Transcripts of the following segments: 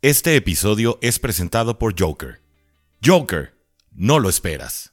Este episodio es presentado por Joker. Joker, no lo esperas.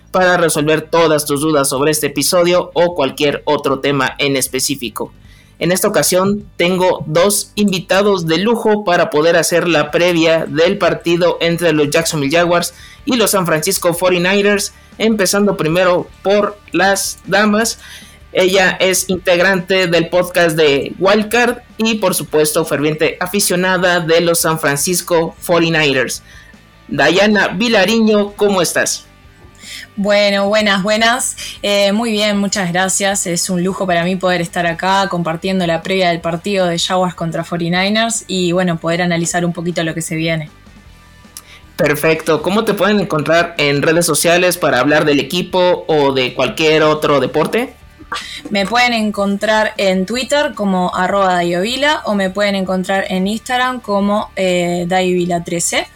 para resolver todas tus dudas sobre este episodio o cualquier otro tema en específico. En esta ocasión tengo dos invitados de lujo para poder hacer la previa del partido entre los Jacksonville Jaguars y los San Francisco 49ers, empezando primero por las damas. Ella es integrante del podcast de Wildcard y por supuesto ferviente aficionada de los San Francisco 49ers. Dayana Vilariño, ¿cómo estás? Bueno, buenas, buenas. Eh, muy bien, muchas gracias. Es un lujo para mí poder estar acá compartiendo la previa del partido de Jaguars contra 49ers y bueno, poder analizar un poquito lo que se viene. Perfecto. ¿Cómo te pueden encontrar en redes sociales para hablar del equipo o de cualquier otro deporte? Me pueden encontrar en Twitter como arroba Dayovila o me pueden encontrar en Instagram como eh, 13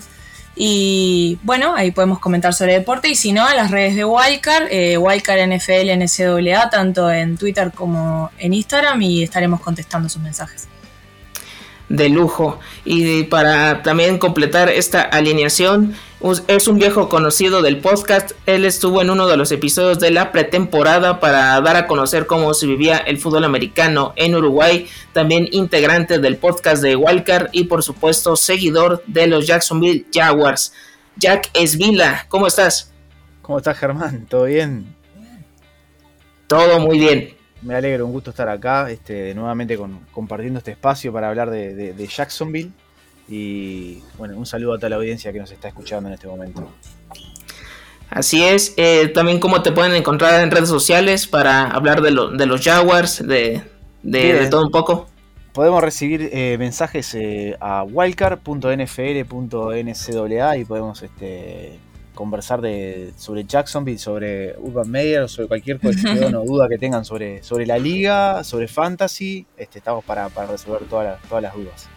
y bueno, ahí podemos comentar sobre deporte. Y si no, en las redes de Wildcard, eh, Wildcard NFL NCAA, tanto en Twitter como en Instagram, y estaremos contestando sus mensajes de lujo. Y para también completar esta alineación, es un viejo conocido del podcast. Él estuvo en uno de los episodios de la pretemporada para dar a conocer cómo se vivía el fútbol americano en Uruguay. También integrante del podcast de Wildcard y por supuesto seguidor de los Jacksonville Jaguars. Jack Esvila, ¿cómo estás? ¿Cómo estás Germán? ¿Todo bien? Todo muy bien me alegro, un gusto estar acá, este, nuevamente con, compartiendo este espacio para hablar de, Jacksonville. Y bueno, un saludo a toda la audiencia que nos está escuchando en este momento. Así es, eh, también cómo te pueden encontrar en redes sociales para hablar de, de los Jaguars, de, de, todo un poco. Podemos recibir eh, mensajes eh, a wildcard.nfl.ncaa y podemos este, conversar de, sobre Jacksonville, sobre Urban Meyer o sobre cualquier cuestión o duda que tengan sobre, sobre la liga, sobre fantasy, este, estamos para, resolver todas las, todas las dudas.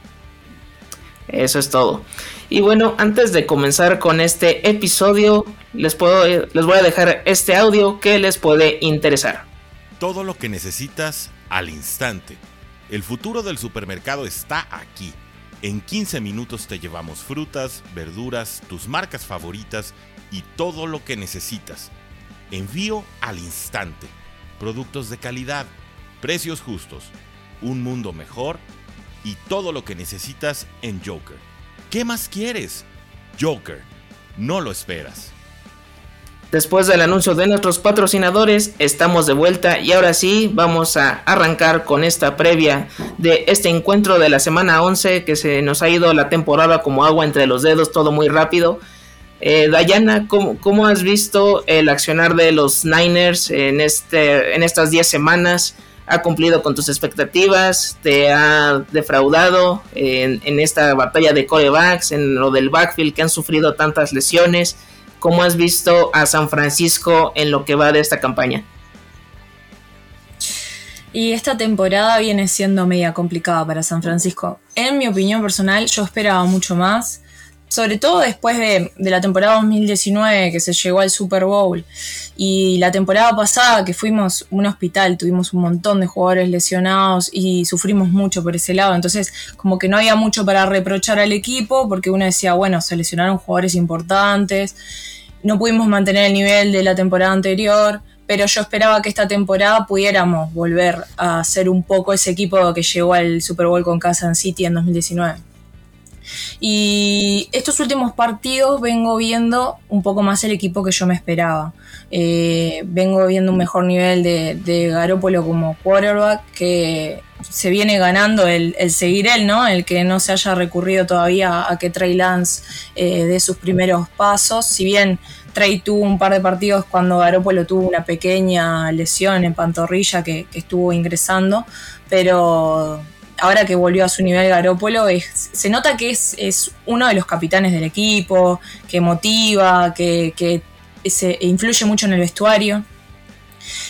Eso es todo. Y bueno, antes de comenzar con este episodio, les, puedo, les voy a dejar este audio que les puede interesar. Todo lo que necesitas al instante. El futuro del supermercado está aquí. En 15 minutos te llevamos frutas, verduras, tus marcas favoritas y todo lo que necesitas. Envío al instante. Productos de calidad, precios justos, un mundo mejor y todo lo que necesitas en Joker. ¿Qué más quieres? Joker, no lo esperas. Después del anuncio de nuestros patrocinadores, estamos de vuelta y ahora sí vamos a arrancar con esta previa de este encuentro de la semana 11 que se nos ha ido la temporada como agua entre los dedos, todo muy rápido. Eh, Dayana, ¿cómo, has visto el accionar de los Niners en, este, en estas 10 semanas? ¿Ha cumplido con tus expectativas? ¿Te ha defraudado en, en, esta batalla de corebacks, en lo del backfield que han sufrido tantas lesiones? ¿Cómo has visto a San Francisco en lo que va de esta campaña? Y esta temporada viene siendo media complicada para San Francisco. En mi opinión personal, yo esperaba mucho más sobre todo después de, la temporada 2019 que se llegó al Super Bowl y la temporada pasada que fuimos un hospital, tuvimos un montón de jugadores lesionados y sufrimos mucho por ese lado, entonces como que no había mucho para reprochar al equipo porque uno decía, bueno, se lesionaron jugadores importantes, no pudimos mantener el nivel de la temporada anterior, pero yo esperaba que esta temporada pudiéramos volver a ser un poco ese equipo que llegó al Super Bowl con Kansas City en 2019. Y estos últimos partidos vengo viendo un poco más el equipo que yo me esperaba. Eh, vengo viendo un mejor nivel de, de Garópolo como quarterback que se viene ganando el, seguir él, ¿no? El que no se haya recurrido todavía a que Trey Lance eh, dé sus primeros pasos. Si bien Trey tuvo un par de partidos cuando Garópolo tuvo una pequeña lesión en pantorrilla que estuvo ingresando, pero ahora que volvió a su nivel Garópolo, se nota que es, uno de los capitanes del equipo, que motiva, que, influye mucho en el vestuario.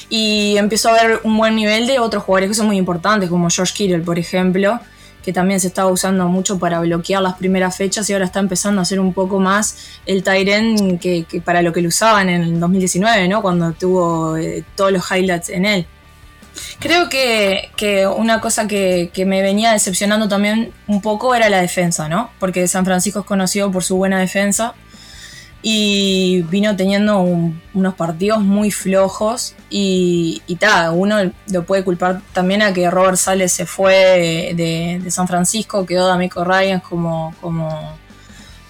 Y empezó a ver un buen nivel de otros jugadores que son muy importantes, como George Kittle, por ejemplo, que también se estaba usando mucho para bloquear las primeras fechas y ahora está empezando a ser un poco más el Tyren que, para lo que lo usaban en el 2019, ¿no? cuando tuvo eh, todos los highlights en él. Creo que, una cosa que, me venía decepcionando también un poco era la defensa, ¿no? Porque San Francisco es conocido por su buena defensa y vino teniendo unos partidos muy flojos y, y uno lo puede culpar también a que Robert Sales se fue de, de San Francisco, quedó D'Amico Ryan como, como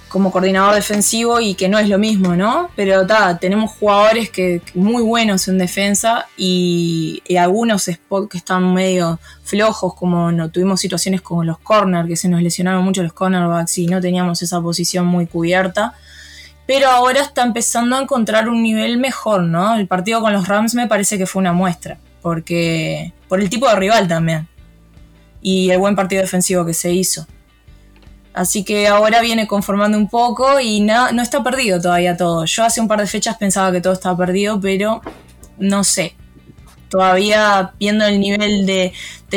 como coordinador defensivo y que no es lo mismo, ¿no? Pero ta, tenemos jugadores que, muy buenos en defensa y, algunos spots que están medio flojos, como no tuvimos situaciones como los corners, que se nos lesionaron mucho los cornerbacks y no teníamos esa posición muy cubierta. Pero ahora está empezando a encontrar un nivel mejor, ¿no? El partido con los Rams me parece que fue una muestra, porque por el tipo de rival también y el buen partido defensivo que se hizo. Así que ahora viene conformando un poco y no, no está perdido todavía todo. Yo hace un par de fechas pensaba que todo estaba perdido, pero no sé. Todavía viendo el nivel de,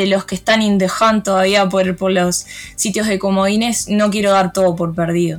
los que están in todavía por, por los sitios de comodines, no quiero dar todo por perdido.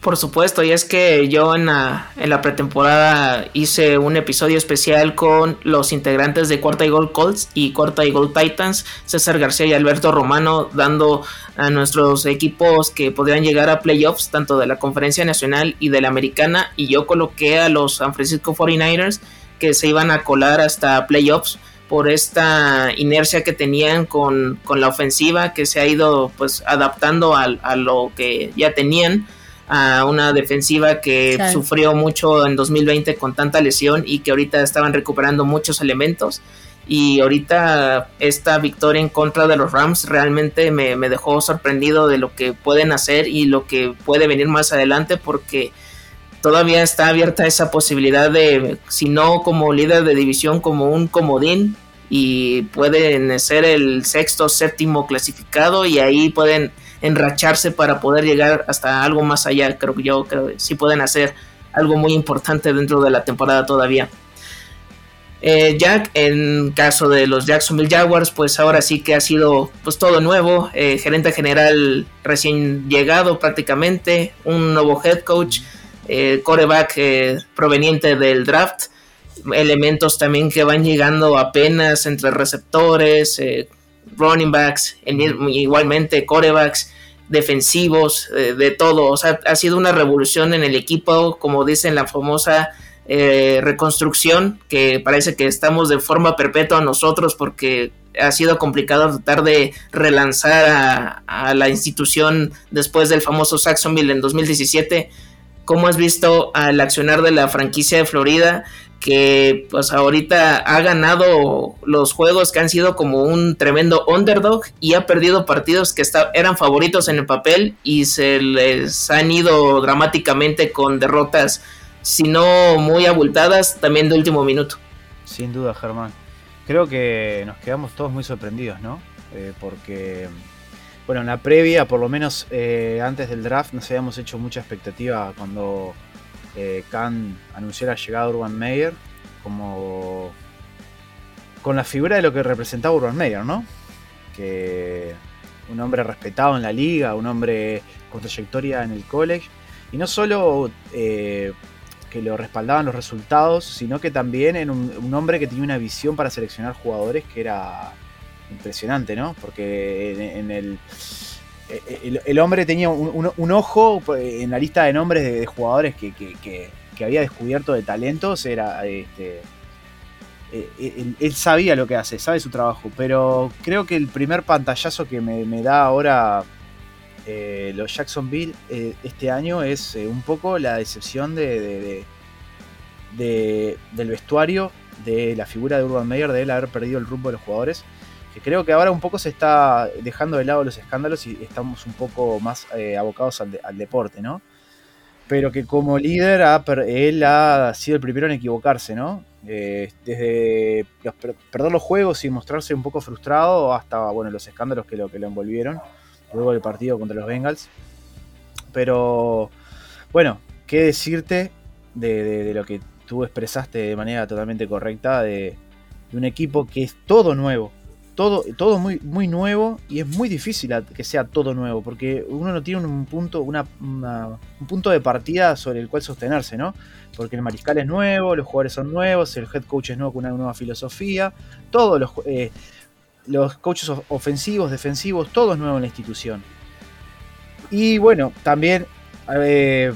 Por supuesto, y es que yo en la, en la pretemporada hice un episodio especial con los integrantes de Cuarta y Gol Colts y Cuarta y Gol Titans, César García y Alberto Romano, dando a nuestros equipos que podrían llegar a playoffs, tanto de la Conferencia Nacional y de la Americana, y yo coloqué a los San Francisco 49ers que se iban a colar hasta playoffs por esta inercia que tenían con, con la ofensiva que se ha ido pues adaptando a, a lo que ya tenían a una defensiva que sufrió mucho en 2020 con tanta lesión y que ahorita estaban recuperando muchos elementos. Y ahorita esta victoria en contra de los Rams realmente me, dejó sorprendido de lo que pueden hacer y lo que puede venir más adelante porque todavía está abierta esa posibilidad de, si no como líder de división, como un comodín y pueden ser el sexto, séptimo clasificado y ahí pueden enracharse para poder llegar hasta algo más allá. Creo que yo creo que sí pueden hacer algo muy importante dentro de la temporada todavía. Eh, Jack, en caso de los Jacksonville Jaguars, pues ahora sí que ha sido pues todo nuevo, eh, gerente general recién llegado prácticamente, un nuevo head coach, eh, coreback proveniente del draft, elementos también que van llegando apenas entre receptores, running backs, igualmente corebacks, defensivos, eh, de todo. O sea, ha sido una revolución en el equipo, como dicen la famosa eh, reconstrucción, que parece que estamos de forma perpetua nosotros porque ha sido complicado tratar de relanzar a, la institución después del famoso Saxonville en 2017. ¿Cómo has visto al accionar de la franquicia de Florida? Que pues ahorita ha ganado los juegos que han sido como un tremendo underdog y ha perdido partidos que eran favoritos en el papel y se les han ido dramáticamente con derrotas, si no muy abultadas, también de último minuto. Sin duda, Germán. Creo que nos quedamos todos muy sorprendidos, ¿no? Eh, porque, bueno, en la previa, por lo menos eh, antes del draft, nos habíamos hecho mucha expectativa cuando eh, Khan anunció la llegada de Urban Meyer como con la figura de lo que representaba Urban Meyer, ¿no? Que un hombre respetado en la liga, un hombre con trayectoria en el college, y no solo eh, que lo respaldaban los resultados, sino que también en un, hombre que tenía una visión para seleccionar jugadores que era impresionante, ¿no? Porque en, el, el, hombre tenía un, ojo en la lista de nombres de, jugadores que, había descubierto de talentos, era este, eh, él, sabía lo que hace, sabe su trabajo, pero creo que el primer pantallazo que me, da ahora eh, los Jacksonville eh, este año es un poco la decepción de, del vestuario, de la figura de Urban Meyer, de él haber perdido el rumbo de los jugadores. Creo que ahora un poco se está dejando de lado los escándalos y estamos un poco más abocados al, al deporte, ¿no? pero que como líder él ha sido el primero en equivocarse, ¿no? Eh, desde perder los juegos y mostrarse un poco frustrado hasta bueno, los escándalos que lo, que lo envolvieron luego del partido contra los Bengals. Pero bueno, qué decirte de, lo que tú expresaste de manera totalmente correcta de, un equipo que es todo nuevo, todo, todo muy, muy nuevo y es muy difícil que sea todo nuevo porque uno no tiene un punto, una, un punto de partida sobre el cual sostenerse, ¿no? Porque el mariscal es nuevo, los jugadores son nuevos, el head coach es nuevo con una nueva filosofía, todos los, eh, los coaches ofensivos, defensivos, todo es nuevo en la institución. Y bueno, también eh,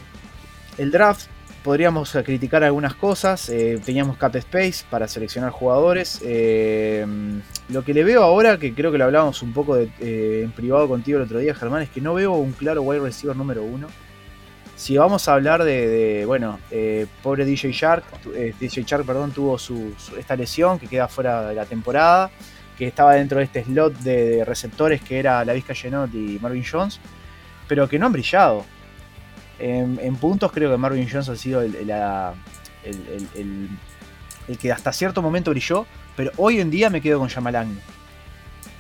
el draft podríamos criticar algunas cosas. Eh, teníamos cap space para seleccionar jugadores. Eh, lo que le veo ahora, que creo que lo hablábamos un poco eh, en privado contigo el otro día, Germán, es que no veo un claro wide receiver número uno. Si vamos a hablar de, bueno, pobre DJ Shark, DJ Shark, perdón, tuvo su, esta lesión que queda fuera de la temporada, que estaba dentro de este slot de, receptores que era la Vizca Genot y Marvin Jones, pero que no han brillado. En, puntos creo que Marvin Jones ha sido el, que hasta cierto momento brilló, pero hoy en día me quedo con Yamalagnu.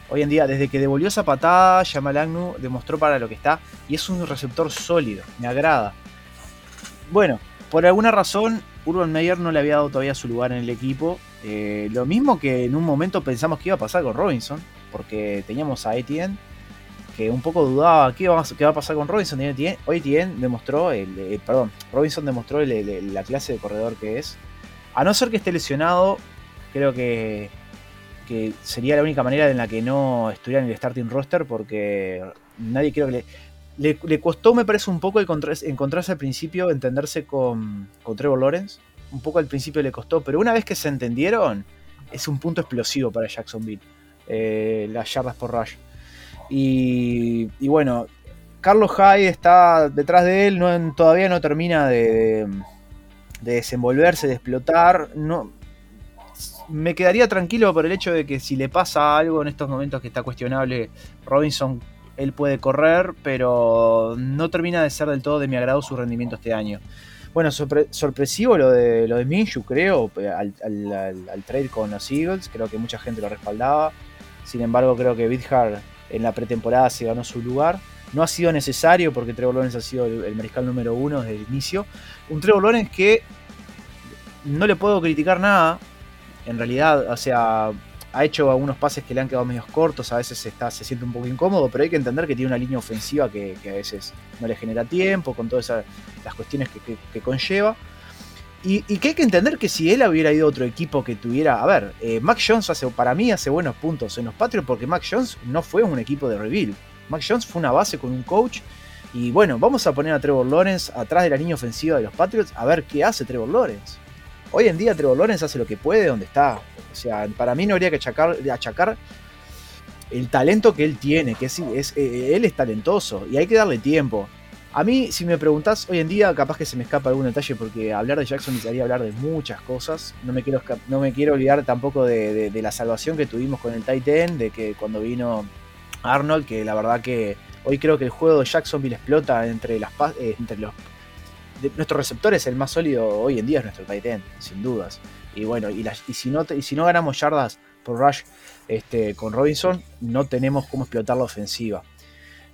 Hoy en día, desde que devolvió esa patada, Yamalagnu demostró para lo que está y es un receptor sólido, me agrada. Bueno, por alguna razón, Urban Meyer no le había dado todavía su lugar en el equipo. Eh, lo mismo que en un momento pensamos que iba a pasar con Robinson, porque teníamos a Etienne que un poco dudaba qué va, a pasar con Robinson. Hoy Tien demostró, el, perdón, Robinson demostró la clase de corredor que es. A no ser que esté lesionado, creo que, que sería la única manera en la que no estuviera en el starting roster porque nadie creo que le, le, costó, me parece, un poco encontrarse, al principio, entenderse con, con Trevor Lawrence. Un poco al principio le costó, pero una vez que se entendieron, es un punto explosivo para Jacksonville. Eh, las yardas por rush. Y, bueno, Carlos Hyde está detrás de él, todavía no termina de, desenvolverse, de explotar. No, me quedaría tranquilo por el hecho de que si le pasa algo en estos momentos que está cuestionable, Robinson, él puede correr, pero no termina de ser del todo de mi agrado su rendimiento este año. Bueno, sorpresivo lo de, lo de Minshew, creo, al, trade con los Eagles, creo que mucha gente lo respaldaba. Sin embargo, creo que Bithard en la pretemporada se ganó su lugar. No ha sido necesario porque Trevor Lawrence ha sido el, mariscal número uno desde el inicio. Un Trevor Lawrence que no le puedo criticar nada. En realidad, o sea, ha hecho algunos pases que le han quedado medios cortos, a veces está, se siente un poco incómodo, pero hay que entender que tiene una línea ofensiva que, a veces no le genera tiempo, con todas las cuestiones que conlleva. Y, que hay que entender que si él hubiera ido a otro equipo que tuviera. A ver, eh, Mac Jones hace, para mí hace buenos puntos en los Patriots porque Mac Jones no fue un equipo de reveal. Mac Jones fue una base con un coach. Y bueno, vamos a poner a Trevor Lawrence atrás de la línea ofensiva de los Patriots a ver qué hace Trevor Lawrence. Hoy en día Trevor Lawrence hace lo que puede donde está. O sea, para mí no habría que achacar, achacar el talento que él tiene, que es, es, eh, él es talentoso y hay que darle tiempo. A mí, si me preguntás hoy en día, capaz que se me escapa algún detalle porque hablar de Jackson necesitaría hablar de muchas cosas. No me quiero, no me quiero olvidar tampoco de, la salvación que tuvimos con el Titan, de que cuando vino Arnold, que la verdad que hoy creo que el juego de Jacksonville explota entre, las, eh, los... nuestros receptores, el más sólido hoy en día es nuestro Titan, sin dudas. Y bueno, y, y, si, no, y si no ganamos yardas por Rush este, con Robinson, no tenemos cómo explotar la ofensiva.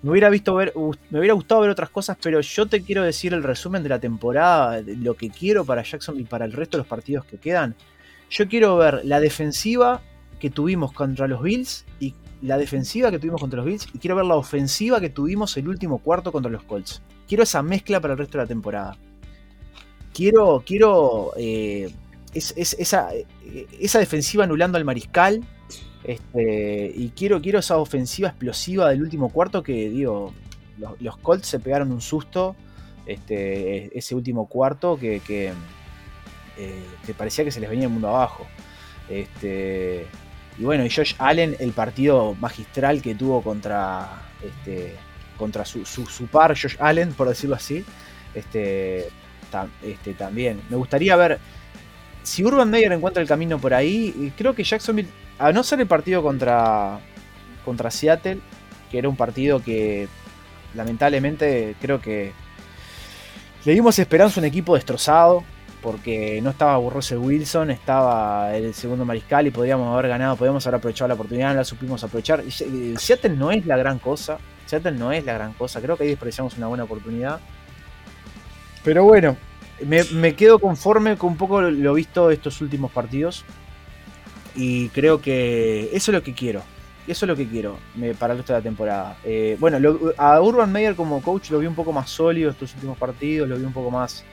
Me hubiera, visto ver, me hubiera gustado ver otras cosas, pero yo te quiero decir el resumen de la temporada, lo que quiero para Jackson y para el resto de los partidos que quedan. Yo quiero ver la defensiva que tuvimos contra los Bills y la defensiva que tuvimos contra los Bills y quiero ver la ofensiva que tuvimos el último cuarto contra los Colts. Quiero esa mezcla para el resto de la temporada. Quiero, quiero eh, eh, esa defensiva anulando al mariscal este, y quiero, quiero esa ofensiva explosiva del último cuarto que, digo, los, Colts se pegaron un susto este, ese último cuarto que, eh, que, parecía que se les venía el mundo abajo. Este, y bueno, y Josh Allen, el partido magistral que tuvo contra, este, contra su, su, par, Josh Allen, por decirlo así, este, este, también. Me gustaría ver si Urban Meyer encuentra el camino por ahí. Creo que Jacksonville, a no ser el partido contra, contra Seattle, que era un partido que lamentablemente creo que le dimos esperanza a un equipo destrozado, porque no estaba Russell Wilson, estaba el segundo mariscal y podríamos haber ganado, podríamos haber aprovechado la oportunidad, no la supimos aprovechar. Seattle no es la gran cosa, Seattle no es la gran cosa, creo que ahí desperdiciamos una buena oportunidad. Pero bueno, me, quedo conforme con un poco lo visto estos últimos partidos. Y creo que eso es lo que quiero. Eso es lo que quiero para el resto de la temporada. Eh, bueno, a Urban Meyer como coach lo vi un poco más sólido estos últimos partidos, lo vi un poco más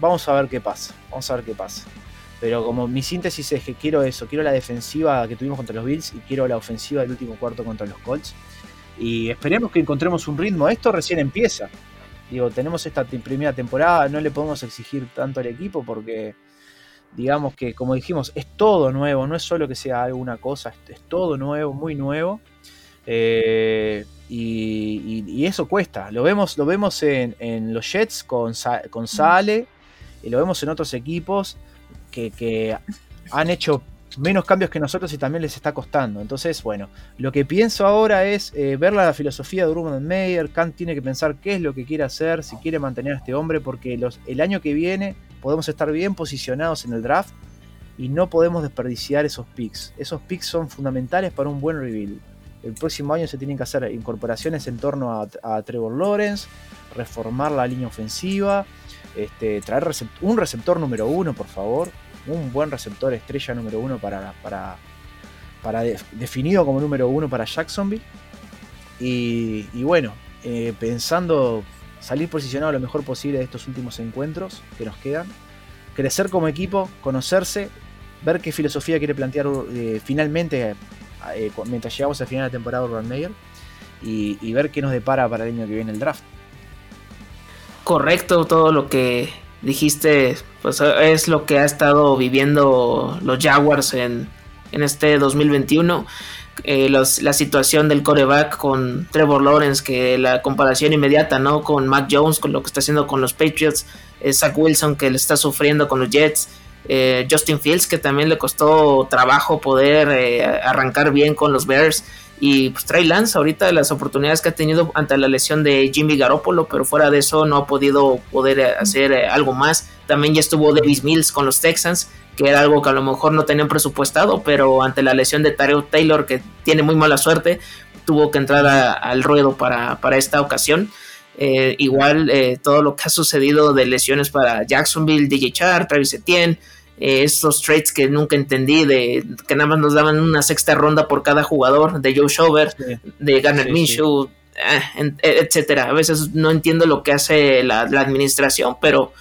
Vamos a ver qué pasa. Vamos a ver qué pasa. Pero como mi síntesis es que quiero eso, quiero la defensiva que tuvimos contra los Bills y quiero la ofensiva del último cuarto contra los Colts. Y esperemos que encontremos un ritmo. Esto recién empieza. Digo, tenemos esta primera temporada, no le podemos exigir tanto al equipo porque, digamos que, como dijimos, es todo nuevo, no es solo que sea alguna cosa, es, todo nuevo, muy nuevo. Eh, y, eso cuesta. Lo vemos, lo vemos en, los Jets con, con Sale y lo vemos en otros equipos que, han hecho menos cambios que nosotros y también les está costando. Entonces, bueno, lo que pienso ahora es eh, ver la filosofía de Urban Meyer. Kant tiene que pensar qué es lo que quiere hacer, si quiere mantener a este hombre, porque los, el año que viene podemos estar bien posicionados en el draft y no podemos desperdiciar esos picks. Esos picks son fundamentales para un buen rebuild. El próximo año se tienen que hacer incorporaciones en torno a Trevor Lawrence, reformar la línea ofensiva este, traer un receptor número uno, por favor. Un buen receptor estrella número uno para, para, para definido como número uno para Jacksonville. Y, bueno, eh, pensando salir posicionado lo mejor posible de estos últimos encuentros que nos quedan. Crecer como equipo, conocerse, ver qué filosofía quiere plantear eh, finalmente eh, mientras llegamos al final de la temporada Urban Meyer y, y ver qué nos depara para el año que viene el draft correcto todo lo que dijiste, pues es lo que ha estado viviendo los Jaguars en, este 2021. Eh, la situación del coreback con Trevor Lawrence, que la comparación inmediata, ¿no? Con Mac Jones, con lo que está haciendo con los Patriots, eh, Zach Wilson, que le está sufriendo con los Jets, eh, Justin Fields, que también le costó trabajo poder arrancar bien con los Bears. Y pues Trey Lance, ahorita las oportunidades que ha tenido ante la lesión de Jimmy Garoppolo, pero fuera de eso no ha podido poder eh, hacer eh, algo más. También ya estuvo Davis Mills con los Texans, que era algo que a lo mejor no tenían presupuestado, pero ante la lesión de Tareo Taylor, que tiene muy mala suerte, tuvo que entrar al ruedo para, esta ocasión. Eh, igual todo lo que ha sucedido de lesiones para Jacksonville, DJ Char, Travis Etienne, eh, estos trades que nunca entendí, de que nada más nos daban una sexta ronda por cada jugador, de Joe Shover, de Garner Minshew, eh, etcétera. A veces no entiendo lo que hace la, administración, pero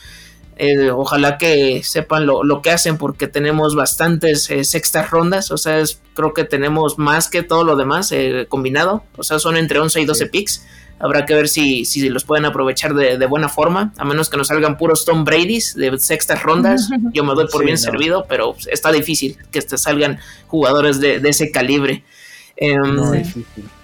eh, ojalá que sepan lo, que hacen porque tenemos bastantes sextas rondas, o sea, creo que tenemos más que todo lo demás combinado, o sea, son entre 11 y 12 picks Habrá que ver si, si los pueden aprovechar de, buena forma, a menos que nos salgan puros Tom Brady's de sextas rondas. Yo me doy por bien servido, pero está difícil que te salgan jugadores de, ese calibre. Em,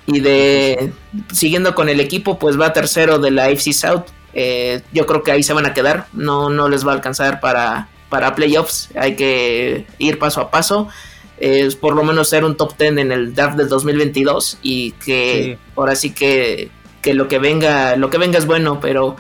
y de siguiendo con el equipo, pues va tercero de la AFC South. Eh, yo creo que ahí se van a quedar. No, no les va a alcanzar para, para playoffs. Hay que ir paso a paso. Es por lo menos ser un top 10 en el draft del 2022 y que ahora sí que que lo que venga, lo que venga es bueno, pero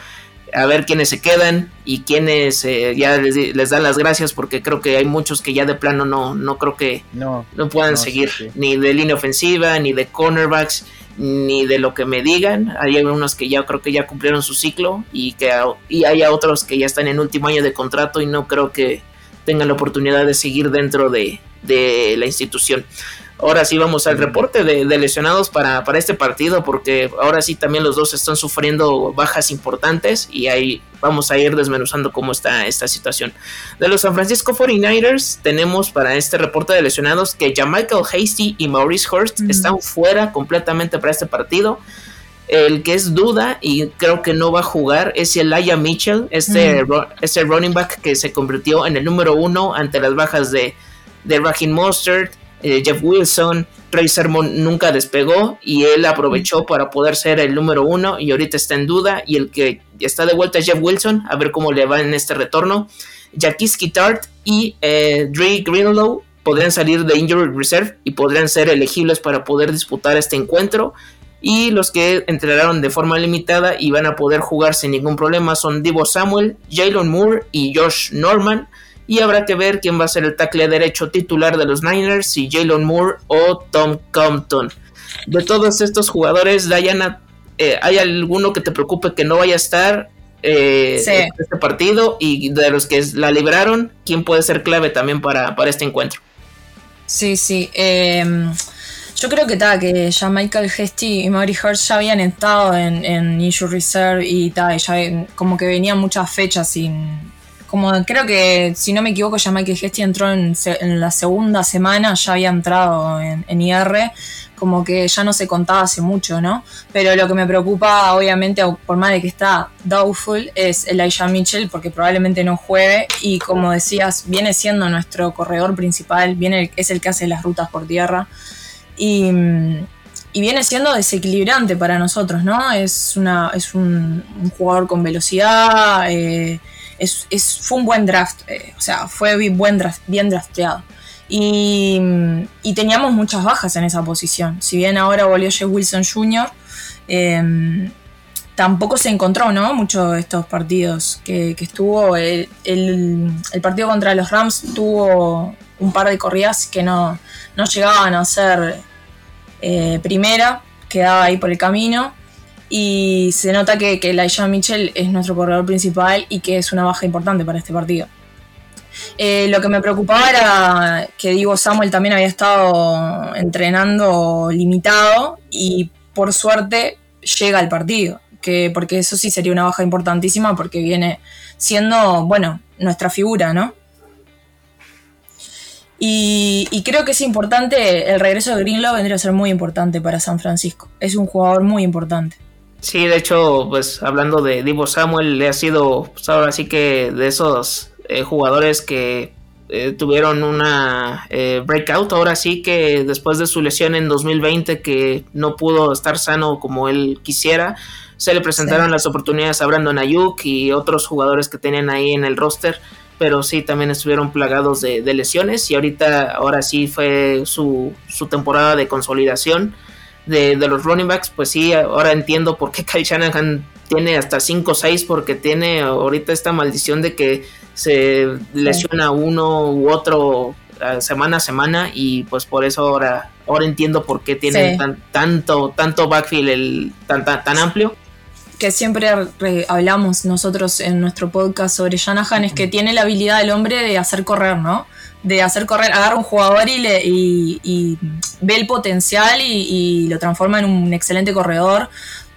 a ver quiénes se quedan y quiénes eh, ya les, dan las gracias porque creo que hay muchos que ya de plano no, no creo que no, no puedan seguir ni de línea ofensiva, ni de cornerbacks, ni de lo que me digan. Hay algunos que ya creo que ya cumplieron su ciclo y que y hay otros que ya están en último año de contrato y no creo que tengan la oportunidad de seguir dentro de, de la institución. Ahora sí vamos al reporte de, lesionados para, este partido, porque ahora sí también los dos están sufriendo bajas importantes y ahí vamos a ir desmenuzando cómo está esta situación. De los San Francisco 49ers tenemos para este reporte de lesionados que Michael Hasty y Maurice Hurst están fuera completamente para este partido. El que es duda y creo que no va a jugar es Elijah Mitchell, este, este running back que se convirtió en el número uno ante las bajas de de Raheem Mostert, eh, Jeff Wilson, Trey Sermon nunca despegó y él aprovechó para poder ser el número uno y ahorita está en duda y el que está de vuelta es Jeff Wilson, a ver cómo le va en este retorno. Jaquiski Tart y eh, Dre Greenlow podrían salir de Injury Reserve y podrían ser elegibles para poder disputar este encuentro. Y los que entrenaron de forma limitada y van a poder jugar sin ningún problema son Divo Samuel, Jalen Moore y Josh Norman. Y habrá que ver quién va a ser el tackle derecho titular de los Niners, si Jalen Moore o Tom Compton. De todos estos jugadores, Diana, eh, ¿hay alguno que te preocupe que no vaya a estar eh, en este partido? Y de los que la libraron, ¿quién puede ser clave también para, para este encuentro? Sí, sí. Em, yo creo que, ta, que ya Michael Hesty y Maury Hurst ya habían estado en, en Issue Reserve y tal, ya como que venían muchas fechas sin. Como creo que, si no me equivoco, ya Michael Hesty entró en, la segunda semana, ya había entrado en, IR como que ya no se contaba hace mucho, ¿no? Pero lo que me preocupa, obviamente, por más de que está doubtful, es Elijah Mitchell, porque probablemente no juegue y como decías, viene siendo nuestro corredor principal, viene, es el que hace las rutas por tierra y, viene siendo desequilibrante para nosotros, ¿no? Es, una, es un, jugador con velocidad, eh, es, fue un buen draft, eh, o sea, fue buen draft, bien drafteado. Y, teníamos muchas bajas en esa posición. Si bien ahora volvió Jeff Wilson Jr., em, tampoco se encontró, ¿no? Muchos de estos partidos que, estuvo. El, partido contra los Rams tuvo un par de corridas que no, llegaban a ser eh, primera, quedaba ahí por el camino. Y se nota que, que Elijah Mitchell es nuestro corredor principal y que es una baja importante para este partido. Eh, lo que me preocupaba era que Divo Samuel también había estado entrenando limitado y por suerte llega al partido, que, porque eso sí sería una baja importantísima porque viene siendo, bueno, nuestra figura, ¿no? Y, y, creo que es importante, el regreso de Greenlow vendría a ser muy importante para San Francisco. Es un jugador muy importante. Sí, de hecho, pues hablando de Divo Samuel, le ha sido, pues ahora sí que de esos eh, jugadores que eh, tuvieron una eh, breakout. Ahora sí que después de su lesión en 2020 que no pudo estar sano como él quisiera, se le presentaron las oportunidades a Brandon Ayuk y otros jugadores que tenían ahí en el roster. Pero sí, también estuvieron plagados de, lesiones y ahorita, ahora sí fue su, su temporada de consolidación de, de, los running backs. Pues sí, ahora entiendo por qué Kyle Shanahan tiene hasta 5 o 6 porque tiene ahorita esta maldición de que se lesiona uno u otro eh, semana a semana y pues por eso ahora ahora entiendo por qué tienen tanto tanto backfield el, tan, tan, amplio que siempre hablamos nosotros en nuestro podcast sobre Shanahan es que tiene la habilidad del hombre de hacer correr, ¿no? De hacer correr, agarra un jugador y, le, y, ve el potencial y, lo transforma en un excelente corredor.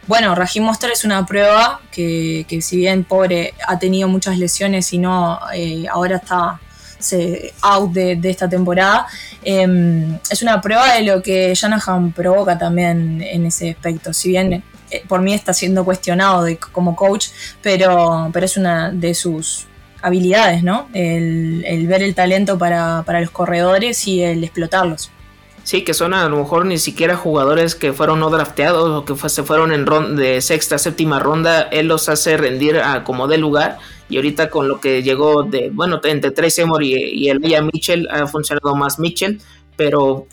Bueno, Rajim Monster es una prueba que, si bien pobre ha tenido muchas lesiones y no eh, ahora está se, out de, esta temporada, em, es una prueba de lo que Shanahan provoca también en ese aspecto. Si bien eh, por mí está siendo cuestionado como coach, pero, pero es una de sus habilidades, ¿no? El, ver el talento para, para los corredores y el explotarlos. Sí, que son a lo mejor ni siquiera jugadores que fueron no drafteados o que se fueron en ronda de sexta, séptima ronda. Él los hace rendir a como de lugar. Y ahorita con lo que llegó de, bueno, entre Trace Emory y, el Elijah Mitchell, ha funcionado más Mitchell. Pero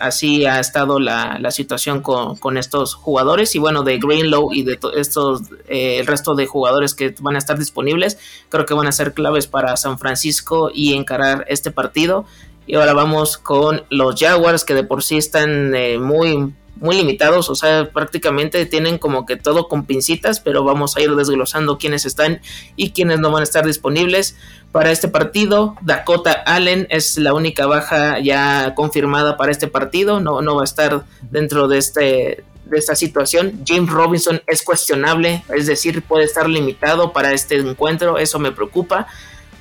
así ha estado la, situación con, estos jugadores. Y bueno, de Greenlow y de estos, eh, el resto de jugadores que van a estar disponibles, creo que van a ser claves para San Francisco y encarar este partido. Y ahora vamos con los Jaguars, que de por sí están eh, muy, muy limitados, o sea, prácticamente tienen como que todo con pincitas, pero vamos a ir desglosando quiénes están y quiénes no van a estar disponibles para este partido. Dakota Allen es la única baja ya confirmada para este partido, no, no va a estar dentro de este de esta situación. James Robinson es cuestionable, es decir, puede estar limitado para este encuentro, eso me preocupa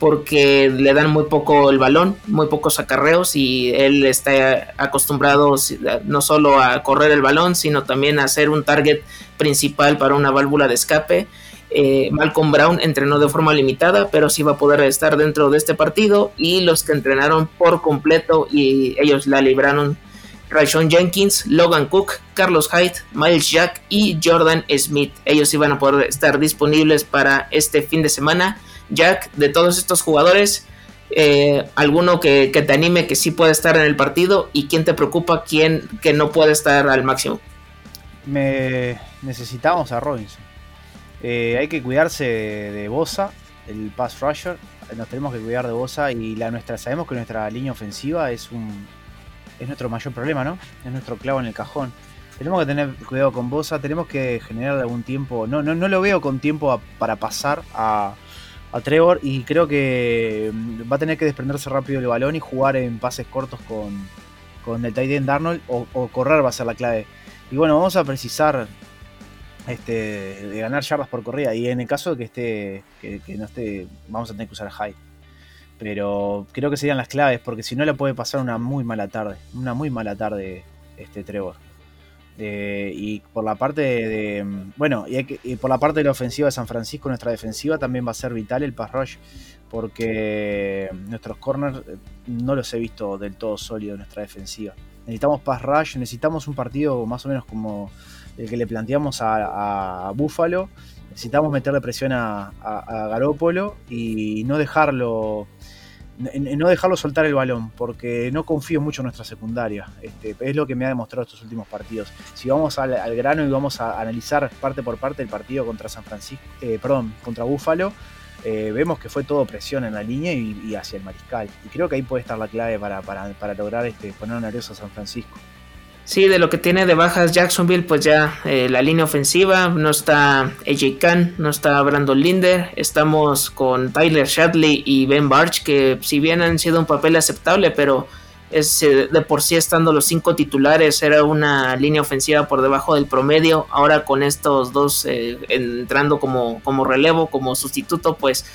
porque le dan muy poco el balón, muy pocos acarreos y él está acostumbrado no solo a correr el balón, sino también a ser un target principal para una válvula de escape. Eh, Malcolm Brown entrenó de forma limitada, pero sí va a poder estar dentro de este partido. Y los que entrenaron por completo y ellos la libraron. Rayshon Jenkins, Logan Cook, Carlos Hyde, Miles Jack y Jordan Smith. Ellos iban a poder estar disponibles para este fin de semana. Jack, de todos estos jugadores, eh, alguno que, te anime que sí puede estar en el partido y quién te preocupa, quién que no puede estar al máximo. Me necesitamos a Robinson. Eh, hay que cuidarse de, Bosa, el pass rusher. Nos tenemos que cuidar de Bosa y la nuestra. Sabemos que nuestra línea ofensiva es un es nuestro mayor problema, ¿no? Es nuestro clavo en el cajón. Tenemos que tener cuidado con Bosa, tenemos que generar algún tiempo. No, no, no lo veo con tiempo para pasar a, Trevor y creo que mm, va a tener que desprenderse rápido el balón y jugar en pases cortos con, con el tight end Darnold o, correr va a ser la clave. Y bueno, vamos a precisar este, de ganar yardas por corrida. Y en el caso de que esté, que, no esté, vamos a tener que usar high. Pero creo que serían las claves, porque si no le puede pasar una muy mala tarde. Una muy mala tarde este Trevor. Y por la parte de, bueno y, por la parte de la ofensiva de San Francisco nuestra defensiva también va a ser vital el pass rush porque nuestros corners eh, no los he visto del todo sólidos en nuestra defensiva necesitamos pass rush necesitamos un partido más o menos como el que le planteamos a, Búfalo. Necesitamos meterle presión a, a, Garópolo y no dejarlo no dejarlo soltar el balón, porque no confío mucho en nuestra secundaria. Este, es lo que me ha demostrado estos últimos partidos. Si vamos al, grano y vamos a analizar parte por parte el partido contra San Francisco, eh, perdón, contra Búfalo, eh, vemos que fue todo presión en la línea y, hacia el mariscal. Y creo que ahí puede estar la clave para, para, lograr este, poner nervioso a San Francisco. Sí, de lo que tiene de bajas Jacksonville, pues ya eh, la línea ofensiva, no está AJ Khan, no está Brandon Linder, estamos con Tyler Shadley y Ben Barch, que si bien han sido un papel aceptable, pero es, eh, de por sí estando los cinco titulares, era una línea ofensiva por debajo del promedio, ahora con estos dos eh, entrando como, como relevo, como sustituto, pues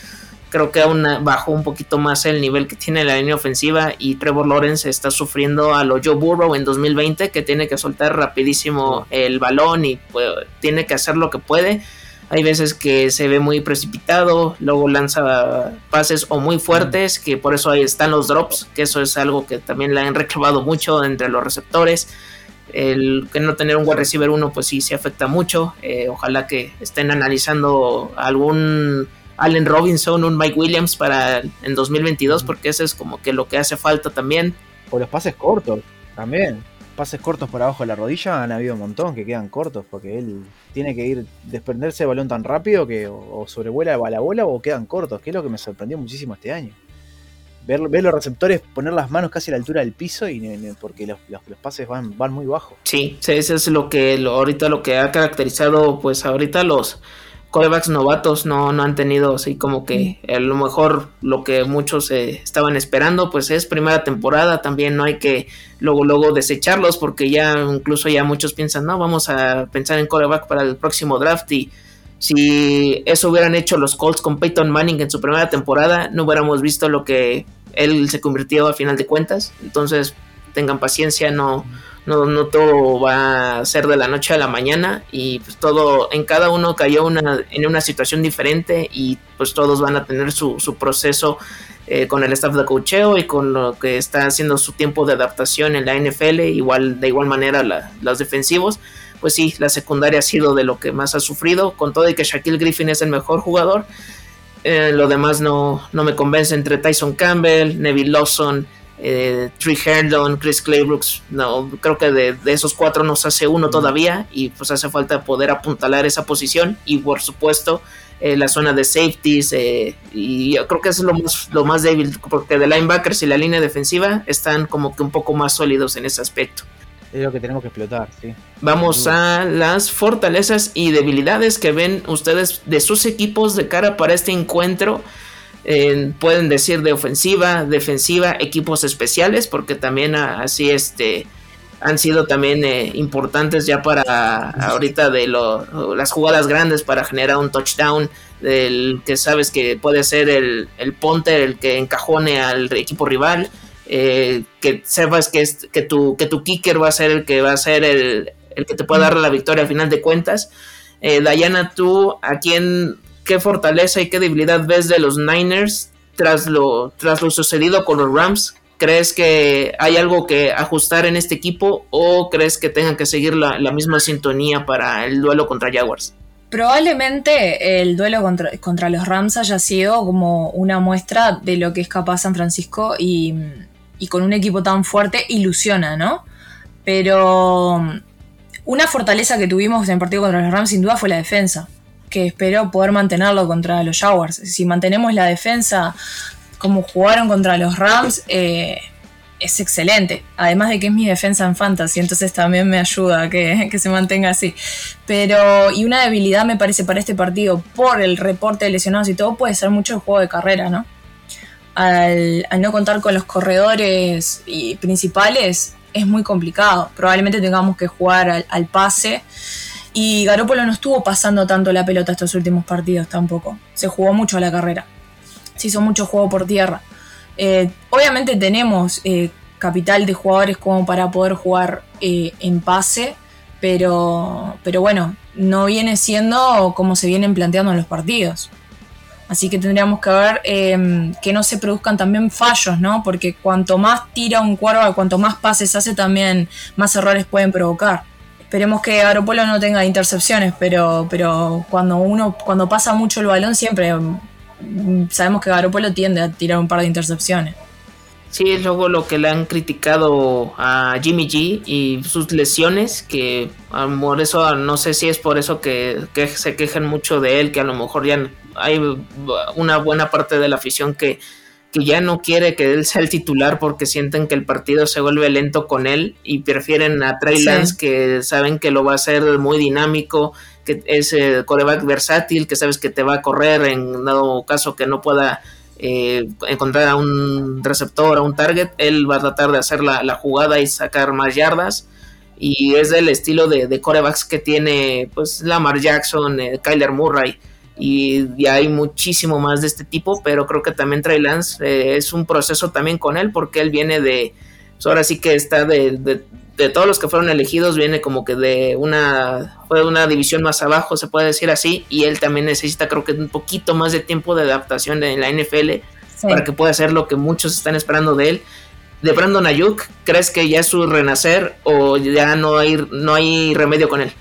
creo que aún bajó un poquito más el nivel que tiene la línea ofensiva y Trevor Lawrence está sufriendo a lo Joe Burrow en 2020 que tiene que soltar rapidísimo el balón y pues, tiene que hacer lo que puede. Hay veces que se ve muy precipitado, luego lanza pases o muy fuertes, que por eso ahí están los drops, que eso es algo que también le han reclamado mucho entre los receptores. El que no tener un wide receiver uno, pues sí, se afecta mucho. Eh, ojalá que estén analizando algún Allen Robinson, un Mike Williams para en 2022, porque eso es como que lo que hace falta también. O los pases cortos, también. Pases cortos por abajo de la rodilla han habido un montón que quedan cortos, porque él tiene que ir, desprenderse del balón tan rápido que o, sobrevuela la bola o quedan cortos, que es lo que me sorprendió muchísimo este año. Ver, los receptores poner las manos casi a la altura del piso y porque los, pases van, van muy bajo. Sí, eso es lo que ahorita lo que ha caracterizado pues ahorita los corebacks novatos no, no han tenido así como que a lo mejor lo que muchos eh, estaban esperando pues es primera temporada también no hay que luego luego desecharlos porque ya incluso ya muchos piensan no vamos a pensar en coreback para el próximo draft y si eso hubieran hecho los Colts con Peyton Manning en su primera temporada no hubiéramos visto lo que él se convirtió a final de cuentas. Entonces tengan paciencia no no, no todo va a ser de la noche a la mañana y pues todo, en cada uno cayó una, en una situación diferente y pues todos van a tener su, proceso eh, con el staff de cocheo y con lo que está haciendo su tiempo de adaptación en la NFL, igual de igual manera los defensivos. Pues sí, la secundaria ha sido de lo que más ha sufrido, con todo y que Shaquille Griffin es el mejor jugador. Eh, lo demás no, no me convence entre Tyson Campbell, Neville Lawson, eh, Tree Herndon, Chris Claybrooks, no, creo que de, esos cuatro nos hace uno todavía y pues hace falta poder apuntalar esa posición y por supuesto eh, la zona de safeties eh, y yo creo que eso es lo más, lo más débil porque de linebackers y la línea defensiva están como que un poco más sólidos en ese aspecto. Es lo que tenemos que explotar, sí. Vamos a las fortalezas y debilidades que ven ustedes de sus equipos de cara para este encuentro pueden decir de ofensiva, defensiva, equipos especiales, porque también así este han sido también eh, importantes ya para ahorita de las jugadas grandes para generar un touchdown del que sabes que puede ser el, el ponte el que encajone al equipo rival eh, que sepas que, es, que, tu, que tu kicker va a ser el que va a ser el, el que te pueda dar la victoria al final de cuentas. Eh, Dayana tú a quién qué fortaleza y qué debilidad ves de los Niners tras lo, tras lo sucedido con los Rams. ¿Crees que hay algo que ajustar en este equipo o crees que tengan que seguir la, misma sintonía para el duelo contra Jaguars? Probablemente el duelo contra, contra, los Rams haya sido como una muestra de lo que es capaz San Francisco y, y con un equipo tan fuerte ilusiona, ¿no? Pero una fortaleza que tuvimos en el partido contra los Rams sin duda fue la defensa, que espero poder mantenerlo contra los Jaguars. Si mantenemos la defensa como jugaron contra los Rams, eh, es excelente. Además de que es mi defensa en fantasy, entonces también me ayuda a que, se mantenga así. Pero, y una debilidad me parece para este partido, por el reporte de lesionados y todo, puede ser mucho el juego de carrera, ¿no? Al, no contar con los corredores principales, es muy complicado. Probablemente tengamos que jugar al pase. Y Garópolo no estuvo pasando tanto la pelota estos últimos partidos tampoco. Se jugó mucho a la carrera se hizo mucho juego por tierra. Eh, obviamente tenemos eh, capital de jugadores como para poder jugar eh, en pase, pero, pero bueno, no viene siendo como se vienen planteando en los partidos. Así que tendríamos que ver em, que no se produzcan también fallos, ¿no? Porque cuanto más tira un cuervo, cuanto más pases hace, también más errores pueden provocar. Esperemos que Aeropolo no tenga intercepciones, pero, pero cuando uno, cuando pasa mucho el balón, siempre sabemos que Garoppolo tiende a tirar un par de intercepciones. Sí, es luego lo que le han criticado a Jimmy G y sus lesiones, que por eso no sé si es por eso que, se quejan mucho de él, que a lo mejor ya hay una buena parte de la afición que, que ya no quiere que él sea el titular porque sienten que el partido se vuelve lento con él y prefieren a Trey Lance que saben que lo va a hacer muy dinámico, que es el coreback versátil, que sabes que te va a correr en dado caso que no pueda eh, encontrar a un receptor, a un target, él va a tratar de hacer la, jugada y sacar más yardas. Y es del estilo de, corebacks que tiene pues Lamar Jackson, eh, Kyler Murray. Y ya hay muchísimo más de este tipo, pero creo que también Trey Lance eh, es un proceso también con él, porque él viene de, pues ahora sí que está de, de todos los que fueron elegidos viene como que de una fue una división más abajo se puede decir así y él también necesita creo que un poquito más de tiempo de adaptación en la NFL para que pueda hacer lo que muchos están esperando de él. De Brandon Ayuk crees que ya es su renacer o ya no hay no hay remedio con él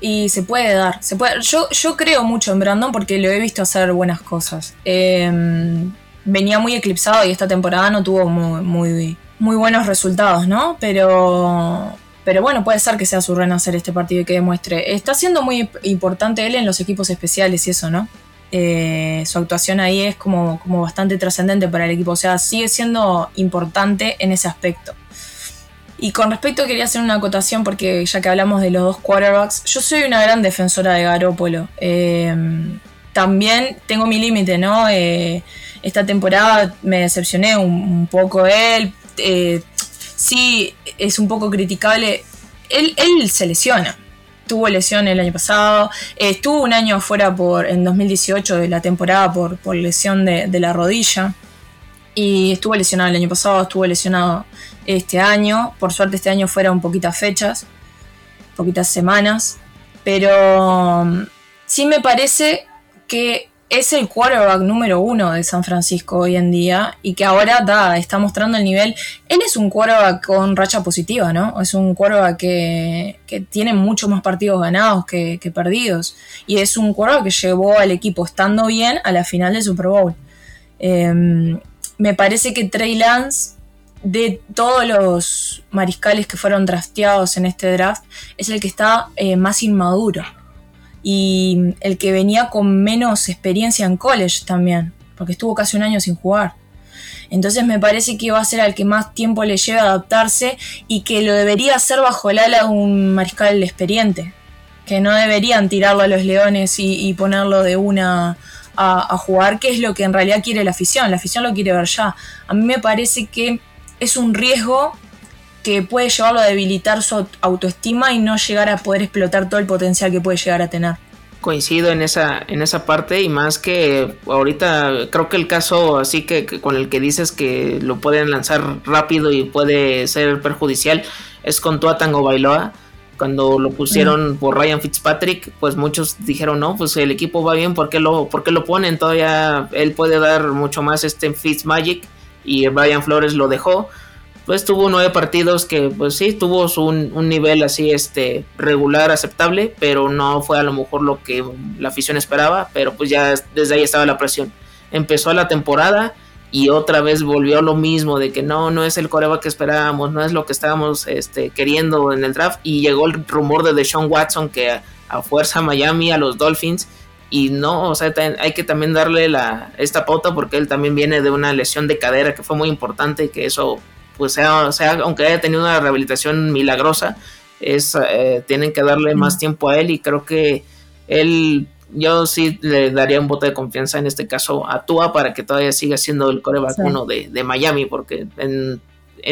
y se puede dar se puede yo yo creo mucho en Brandon porque lo he visto hacer buenas cosas em, venía muy eclipsado y esta temporada no tuvo muy, muy buenos resultados, ¿no? Pero, pero bueno, puede ser que sea su renacer este partido y que demuestre. Está siendo muy importante él en los equipos especiales y eso, ¿no? Eh, su actuación ahí es como, como bastante trascendente para el equipo, o sea, sigue siendo importante en ese aspecto. Y con respecto quería hacer una acotación porque ya que hablamos de los dos quarterbacks, yo soy una gran defensora de Garópolo. Eh, también tengo mi límite, ¿no? Eh, esta temporada me decepcioné un, un poco él, eh, sí es un poco criticable. Él, se lesiona. Tuvo lesión el año pasado. estuvo un año fuera por, en 2018 de la temporada por, por lesión de, la rodilla. Y estuvo lesionado el año pasado, estuvo lesionado este año. Por suerte este año fueron poquitas fechas, poquitas semanas. Pero mm, sí me parece que es el quarterback número uno de San Francisco hoy en día y que ahora está mostrando el nivel. Él es un quarterback con racha positiva, ¿no? Es un quarterback que, tiene muchos más partidos ganados que, perdidos. Y es un quarterback que llevó al equipo estando bien a la final del Super Bowl. Em, me parece que Trey Lance, de todos los mariscales que fueron drafteados en este draft, es el que está eh, más inmaduro y el que venía con menos experiencia en college también, porque estuvo casi un año sin jugar. Entonces me parece que va a ser al que más tiempo le lleva a adaptarse y que lo debería hacer bajo el ala un mariscal experiente. Que no deberían tirarlo a los leones y, ponerlo de una a, jugar, que es lo que en realidad quiere la afición. La afición lo quiere ver ya. A mí me parece que es un riesgo que puede llevarlo a debilitar su autoestima y no llegar a poder explotar todo el potencial que puede llegar a tener. Coincido en esa, en esa parte y más que ahorita creo que el caso así que, con el que dices que lo pueden lanzar rápido y puede ser perjudicial es con Tua Tango Bailoa cuando lo pusieron por Ryan Fitzpatrick, pues muchos dijeron, no, pues el equipo va bien, ¿por qué lo, por qué lo ponen? Todavía él puede dar mucho más este Fitzmagic y Brian Flores lo dejó. Pues tuvo nueve partidos que, pues sí, tuvo un, un, nivel así, este, regular, aceptable, pero no fue a lo mejor lo que la afición esperaba, pero pues ya desde ahí estaba la presión. Empezó la temporada y otra vez volvió lo mismo de que no, no es el coreba que esperábamos, no es lo que estábamos este, queriendo en el draft y llegó el rumor de Deshaun Watson que a, fuerza Miami, a los Dolphins y no, o sea, hay que también darle la, esta pauta porque él también viene de una lesión de cadera que fue muy importante y que eso, pues sea, sea aunque haya tenido una rehabilitación milagrosa, es, eh, tienen que darle más tiempo a él y creo que él yo sí le daría un voto de confianza en este caso a Tua para que todavía siga siendo el coreback uno de, de, Miami, porque en,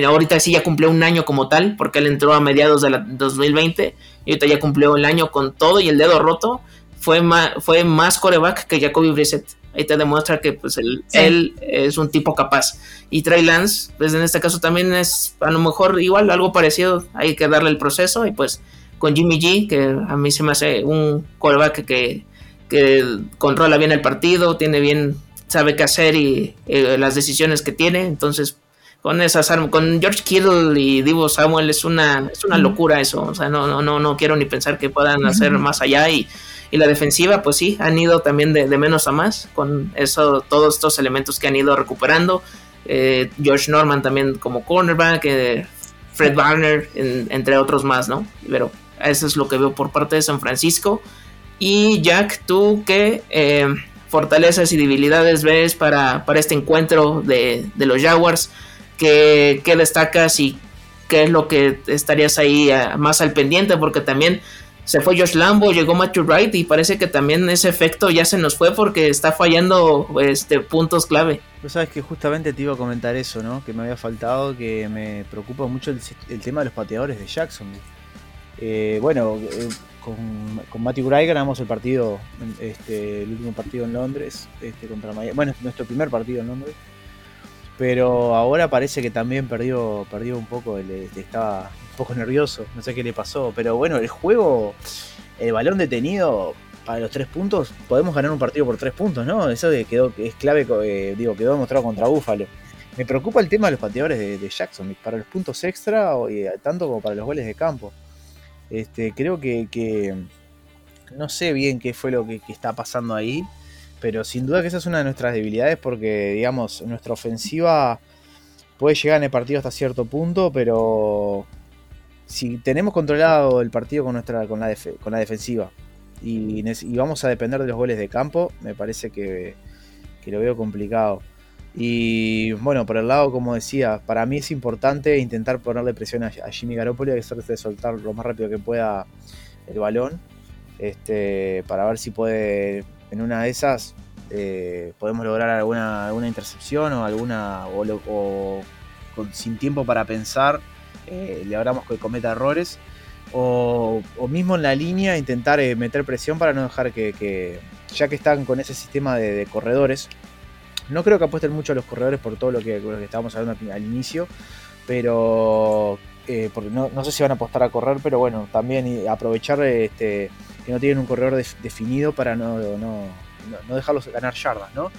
ahorita sí ya cumplió un año como tal, porque él entró a mediados de la 2020 y ahorita ya cumplió el año con todo y el dedo roto. Fue más, fue más coreback que Jacoby Brissett. Ahí te demuestra que pues él, él es un tipo capaz. Y Trey Lance, pues en este caso también es a lo mejor igual algo parecido. Hay que darle el proceso y pues con Jimmy G, que a mí se me hace un coreback que que controla bien el partido, tiene bien, sabe qué hacer y eh, las decisiones que tiene. Entonces, con esas armas, con George Kittle y Divo Samuel es una, es una locura eso. O sea, no, no, no, no quiero ni pensar que puedan hacer más allá. Y, y, la defensiva, pues sí, han ido también de, menos a más con eso, todos estos elementos que han ido recuperando. Eh, George Norman también como cornerback, eh, Fred Warner, entre otros más, ¿no? Pero eso es lo que veo por parte de San Francisco. Y Jack, ¿tú qué eh, fortalezas y debilidades ves para, este encuentro de, los Jaguars? ¿Qué, destacas y qué es lo que estarías ahí eh, más al pendiente? Porque también se fue Josh Lambo, llegó Matthew Wright y parece que también ese efecto ya se nos fue porque está fallando este, puntos clave. Pues sabes que justamente te iba a comentar eso, ¿no? Que me había faltado, que me preocupa mucho el, tema de los pateadores de Jackson. Eh, bueno, con, Matthew Gray ganamos el partido, este, el último partido en Londres, este, contra Miami. Bueno, nuestro primer partido en Londres. Pero ahora parece que también perdió, perdió un poco, este, estaba un poco nervioso, no sé qué le pasó. Pero bueno, el juego, el balón detenido para los tres puntos, podemos ganar un partido por tres puntos, ¿no? Eso quedó, es clave, eh, digo, quedó demostrado contra Búfalo. Me preocupa el tema de los pateadores de, Jackson, para los puntos extra, y, tanto como para los goles de campo. Este, creo que, no sé bien qué fue lo que, está pasando ahí, pero sin duda que esa es una de nuestras debilidades porque, digamos, nuestra ofensiva puede llegar en el partido hasta cierto punto, pero si tenemos controlado el partido con, nuestra, con, la, con la defensiva y, vamos a depender de los goles de campo, me parece que, lo veo complicado. Y bueno, por el lado, como decía, para mí es importante intentar ponerle presión a, Jimmy Garoppolo y de soltar lo más rápido que pueda el balón. Este, para ver si puede, en una de esas, eh, podemos lograr alguna, alguna intercepción o alguna. o, sin tiempo para pensar, eh, le hablamos que cometa errores. O, mismo en la línea intentar eh, meter presión para no dejar que, ya que están con ese sistema de corredores, no creo que apuesten mucho a los corredores por todo lo que, estábamos hablando al inicio, pero eh, porque no, sé si van a apostar a correr, pero bueno, también aprovechar este, que no tienen un corredor definido para no, no, dejarlos ganar yardas, ¿no?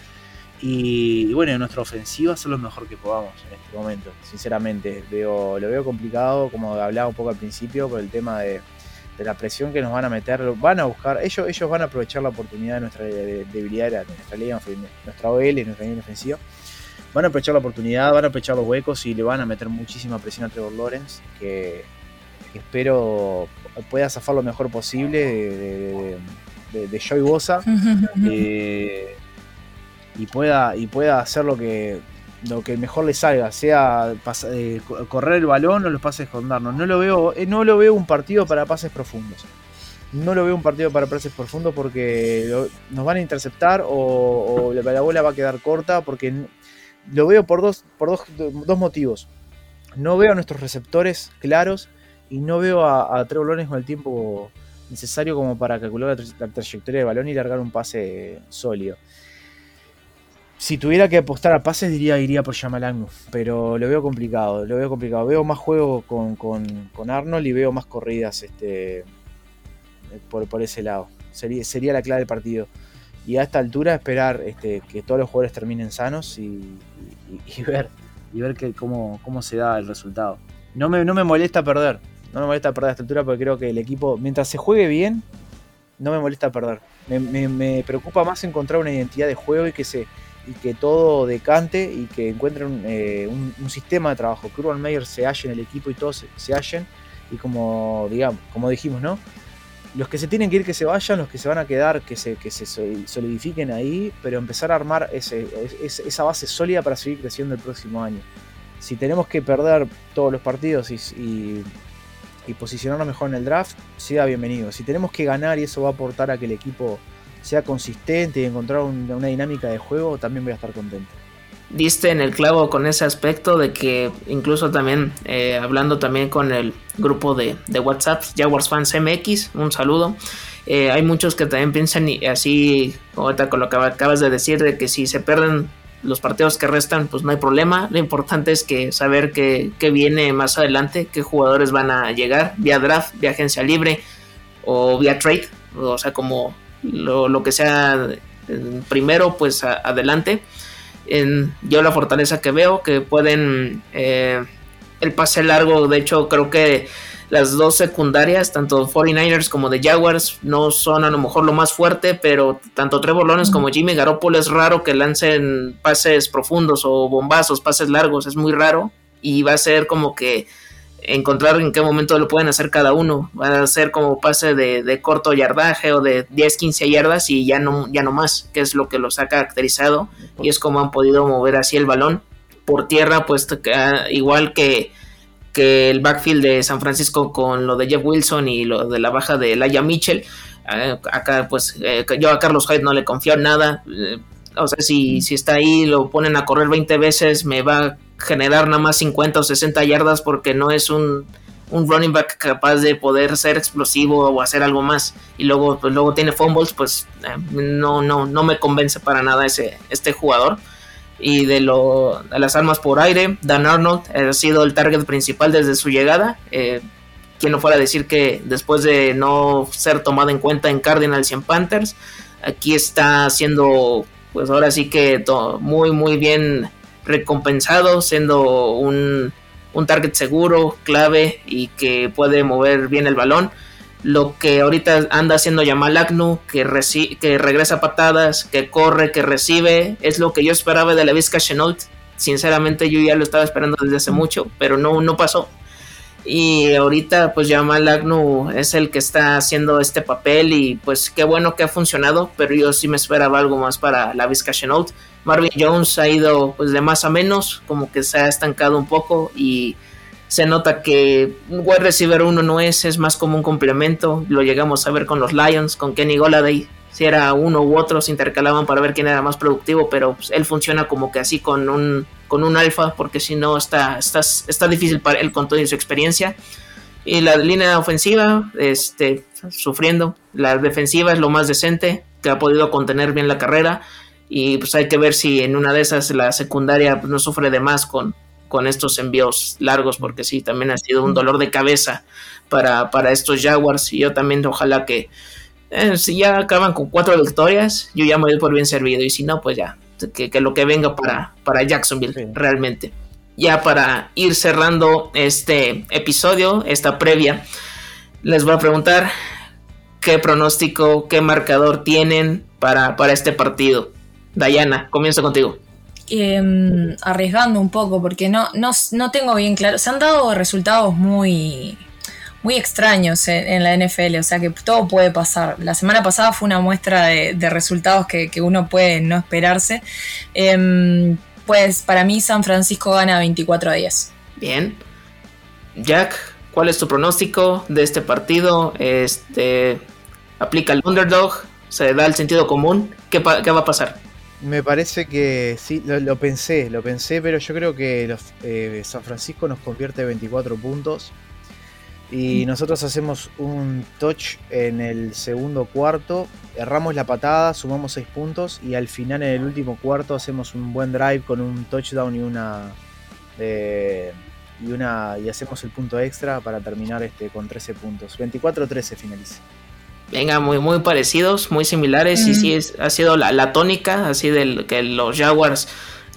Y, bueno, en nuestra ofensiva hacer lo mejor que podamos en este momento, sinceramente. Veo, lo veo complicado, como hablaba un poco al principio, por el tema de, de la presión que nos van a meter, van a buscar, ellos, ellos van a aprovechar la oportunidad de nuestra debilidad, de nuestra línea, nuestra OL, nuestra línea ofensiva. Van a aprovechar la oportunidad, van a aprovechar los huecos y le van a meter muchísima presión a Trevor Lawrence, que, espero pueda zafar lo mejor posible de, de, Joey Bosa eh, y, pueda, y pueda hacer lo que, lo que mejor le salga, sea eh, correr el balón o los pases con darnos. No lo veo, eh, no lo veo un partido para pases profundos. No lo veo un partido para pases profundos porque nos van a interceptar o, la, bola va a quedar corta porque lo veo por dos, por dos, motivos. No veo a nuestros receptores claros y no veo a, a Trevor con el tiempo necesario como para calcular la, la trayectoria del balón y largar un pase sólido. Si tuviera que apostar a pases, diría iría por Yamalagnu, pero lo veo complicado, lo veo complicado. Veo más juego con, con, Arnold y veo más corridas este, por, por ese lado. Sería, sería la clave del partido. Y a esta altura esperar este, que todos los jugadores terminen sanos y, ver, y ver que, cómo, cómo se da el resultado. No me, no me molesta perder, no me molesta perder a esta altura porque creo que el equipo, mientras se juegue bien, no me molesta perder. Me, me preocupa más encontrar una identidad de juego y que se y que todo decante y que encuentren eh, un, sistema de trabajo, que Urban Meyer se halle en el equipo y todos se, hallen y como digamos, como dijimos, ¿no? Los que se tienen que ir que se vayan, los que se van a quedar que se, que se solidifiquen ahí, pero empezar a armar ese, esa base sólida para seguir creciendo el próximo año. Si tenemos que perder todos los partidos y, y posicionarnos mejor en el draft, sea bienvenido. Si tenemos que ganar y eso va a aportar a que el equipo sea consistente y encontrar una dinámica de juego, también voy a estar contento. Diste en el clavo con ese aspecto de que incluso también eh, hablando también con el grupo de, WhatsApp, Jaguars Fans MX, un saludo. Eh, hay muchos que también piensan así, ahorita con lo que acabas de decir, de que si se pierden los partidos que restan, pues no hay problema. Lo importante es que saber qué viene más adelante, qué jugadores van a llegar vía draft, vía agencia libre o vía trade. O sea, como lo, que sea primero, pues adelante. En, yo la fortaleza que veo, que pueden eh, el pase largo, de hecho creo que las dos secundarias, tanto 49ers como de Jaguars, no son a lo mejor lo más fuerte, pero tanto Trevor Lawrence como Jimmy Garoppolo es raro que lancen pases profundos o bombazos, pases largos, es muy raro y va a ser como que encontrar en qué momento lo pueden hacer cada uno. Va a ser como pase de, corto yardaje o de 10, 15 yardas y ya no, ya no más, que es lo que los ha caracterizado y es como han podido mover así el balón. Por tierra, pues igual que, que el backfield de San Francisco con lo de Jeff Wilson y lo de la baja de Laia Mitchell. Eh, acá, pues eh, yo a Carlos Hyde no le confío en nada. Eh, o sea, si, si está ahí, lo ponen a correr 20 veces, me va generar nada más 50 o 60 yardas porque no es un, running back capaz de poder ser explosivo o hacer algo más. Y luego pues luego tiene fumbles pues eh, no no no me convence para nada ese este jugador. Y de lo de las armas por aire Dan Arnold ha sido el target principal desde su llegada. Eh, quien no fuera a decir que después de no ser tomado en cuenta en Cardinals y en Panthers aquí está siendo pues ahora sí que muy muy bien recompensado siendo un, target seguro, clave y que puede mover bien el balón. Lo que ahorita anda haciendo Yamal Agnu, que, que regresa patadas, que corre, que recibe, es lo que yo esperaba de la Vizca Chenault. Sinceramente yo ya lo estaba esperando desde hace mucho, pero no, no pasó. Y ahorita pues Yamal Agnu es el que está haciendo este papel y pues qué bueno que ha funcionado, pero yo sí me esperaba algo más para la Vizca Chenault. Marvin Jones ha ido pues de más a menos, como que se ha estancado un poco y se nota que un wide receiver uno no es, es más como un complemento. Lo llegamos a ver con los Lions, con Kenny Goladay. Si era uno u otro, se intercalaban para ver quién era más productivo, pero pues, él funciona como que así con un, con un alfa, porque si no está, está, está difícil para él con toda su experiencia. Y la línea ofensiva, este, sufriendo. La defensiva es lo más decente, que ha podido contener bien la carrera y pues hay que ver si en una de esas la secundaria pues, no sufre de más con, con estos envíos largos, porque sí, también ha sido un dolor de cabeza para, para estos Jaguars. Y yo también, ojalá que eh, si ya acaban con cuatro victorias, yo ya me doy por bien servido. Y si no, pues ya, que, lo que venga para, para Jacksonville, realmente. Ya para ir cerrando este episodio, esta previa, les voy a preguntar qué pronóstico, qué marcador tienen para, para este partido. Dayana, comienzo contigo. Em, arriesgando un poco, porque no, no, tengo bien claro. Se han dado resultados muy, muy extraños en, la NFL, o sea que todo puede pasar. La semana pasada fue una muestra de, resultados que, uno puede no esperarse. Em, pues para mí San Francisco gana 24 a 10. Bien. Jack, ¿cuál es tu pronóstico de este partido? Este, ¿Aplica el underdog? ¿Se da el sentido común? ¿Qué, qué va a pasar? Me parece que sí, lo, pensé, lo pensé, pero yo creo que los, eh, San Francisco nos convierte 24 puntos. Y nosotros hacemos un touch en el segundo cuarto, erramos la patada, sumamos 6 puntos y al final en el último cuarto hacemos un buen drive con un touchdown y una eh, y una y hacemos el punto extra para terminar este con 13 puntos. 24-13 finaliza. Venga, muy, muy parecidos, muy similares. Y sí, es, ha sido la, la tónica, así de que los Jaguars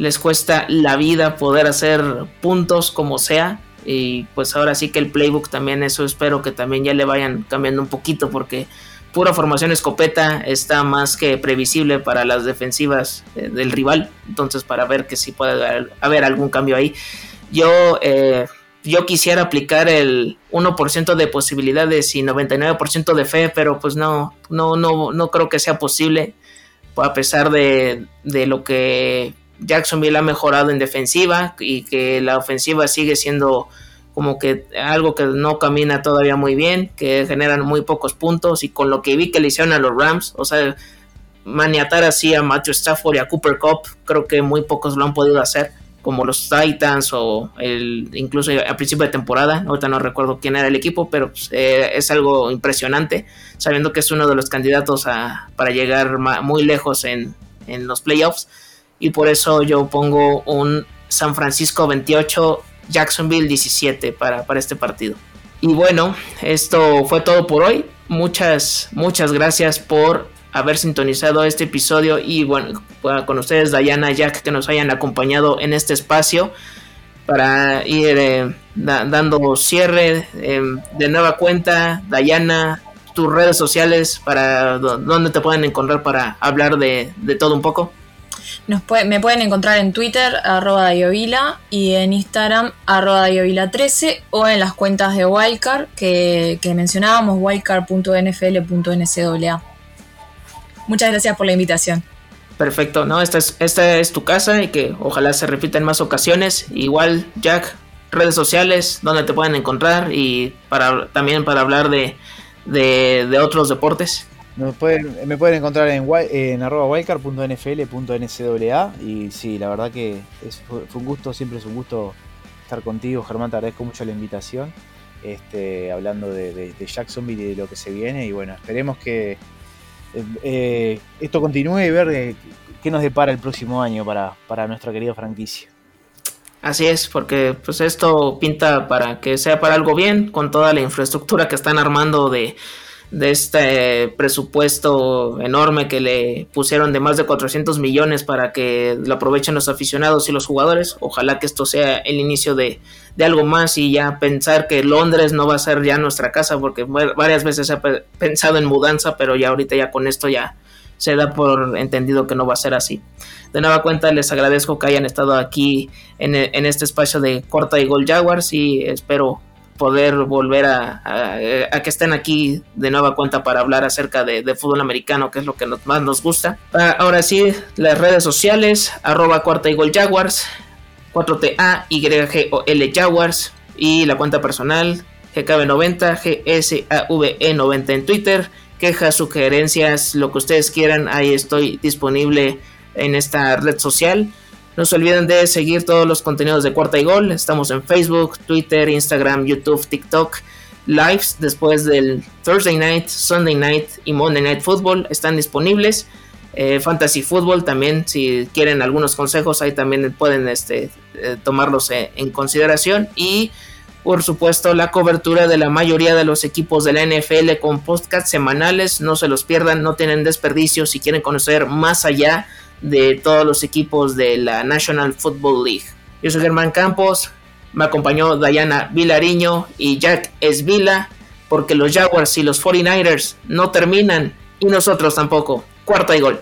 les cuesta la vida poder hacer puntos como sea. Y pues ahora sí que el playbook también, eso espero que también ya le vayan cambiando un poquito, porque pura formación escopeta está más que previsible para las defensivas eh, del rival. Entonces, para ver que si puede haber, haber algún cambio ahí. Yo. Eh, yo quisiera aplicar el 1% de posibilidades y 99% de fe, pero pues no, no, no, no creo que sea posible, a pesar de, de lo que Jacksonville ha mejorado en defensiva y que la ofensiva sigue siendo como que algo que no camina todavía muy bien, que generan muy pocos puntos y con lo que vi que le hicieron a los Rams, o sea, maniatar así a Matthew Stafford y a Cooper Cup, creo que muy pocos lo han podido hacer como los Titans o el, incluso a principio de temporada, ahorita no recuerdo quién era el equipo, pero pues, eh, es algo impresionante, sabiendo que es uno de los candidatos a, para llegar muy lejos en, en, los playoffs, y por eso yo pongo un San Francisco 28, Jacksonville 17 para, para este partido. Y bueno, esto fue todo por hoy. Muchas, muchas gracias por haber sintonizado este episodio y bueno, con ustedes Dayana, Jack, que nos hayan acompañado en este espacio para ir eh, dando cierre em, de nueva cuenta. Dayana, tus redes sociales, para dónde te pueden encontrar para hablar de, todo un poco. Nos me pueden encontrar en Twitter, arroba Dayovila, y en Instagram, arroba Dayovila13, o en las cuentas de Wildcard que, que mencionábamos, wildcard.nfl.ncaa. Muchas gracias por la invitación. Perfecto, ¿no? Esta es, esta es tu casa y que ojalá se repita en más ocasiones. Igual, Jack, redes sociales, donde te pueden encontrar y para también para hablar de, de, otros deportes. Me pueden, me pueden encontrar en, en arroba wildcard.nfl.ncaa y sí, la verdad que fue, un gusto, siempre es un gusto estar contigo, Germán, te agradezco mucho la invitación, este, hablando de, de, de Jacksonville y de lo que se viene y bueno, esperemos que, eh, esto continúe y ver eh, qué nos depara el próximo año para, para nuestra querida franquicia. Así es, porque pues esto pinta para que sea para algo bien, con toda la infraestructura que están armando de, de este presupuesto enorme que le pusieron de más de 400 millones para que lo aprovechen los aficionados y los jugadores. Ojalá que esto sea el inicio de, de algo más y ya pensar que Londres no va a ser ya nuestra casa porque varias veces se ha pensado en mudanza, pero ya ahorita ya con esto ya se da por entendido que no va a ser así. De nueva cuenta les agradezco que hayan estado aquí en, en este espacio de Corta y Gol Jaguars y espero poder volver a, que estén aquí de nueva cuenta para hablar acerca de, fútbol americano, que es lo que más nos gusta. Ah, ahora sí, las redes sociales, arroba cuarta y gol Jaguars, 4TA, YGOL Jaguars, y la cuenta personal, GKB90, GSAVE90 en Twitter, quejas, sugerencias, lo que ustedes quieran, ahí estoy disponible en esta red social. No se olviden de seguir todos los contenidos de Cuarta y Gol. Estamos en Facebook, Twitter, Instagram, YouTube, TikTok. Lives después del Thursday Night, Sunday Night y Monday Night Football están disponibles. Eh, Fantasy Football también, si quieren algunos consejos, ahí también pueden este, eh, tomarlos eh, en consideración. Y por supuesto, la cobertura de la mayoría de los equipos de la NFL con podcasts semanales. No se los pierdan, no tienen desperdicio si quieren conocer más allá de todos los equipos de la National Football League. Yo soy Germán Campos, me acompañó Diana Vilariño y Jack Esvila, porque los Jaguars y los 49ers no terminan y nosotros tampoco. Cuarta y gol.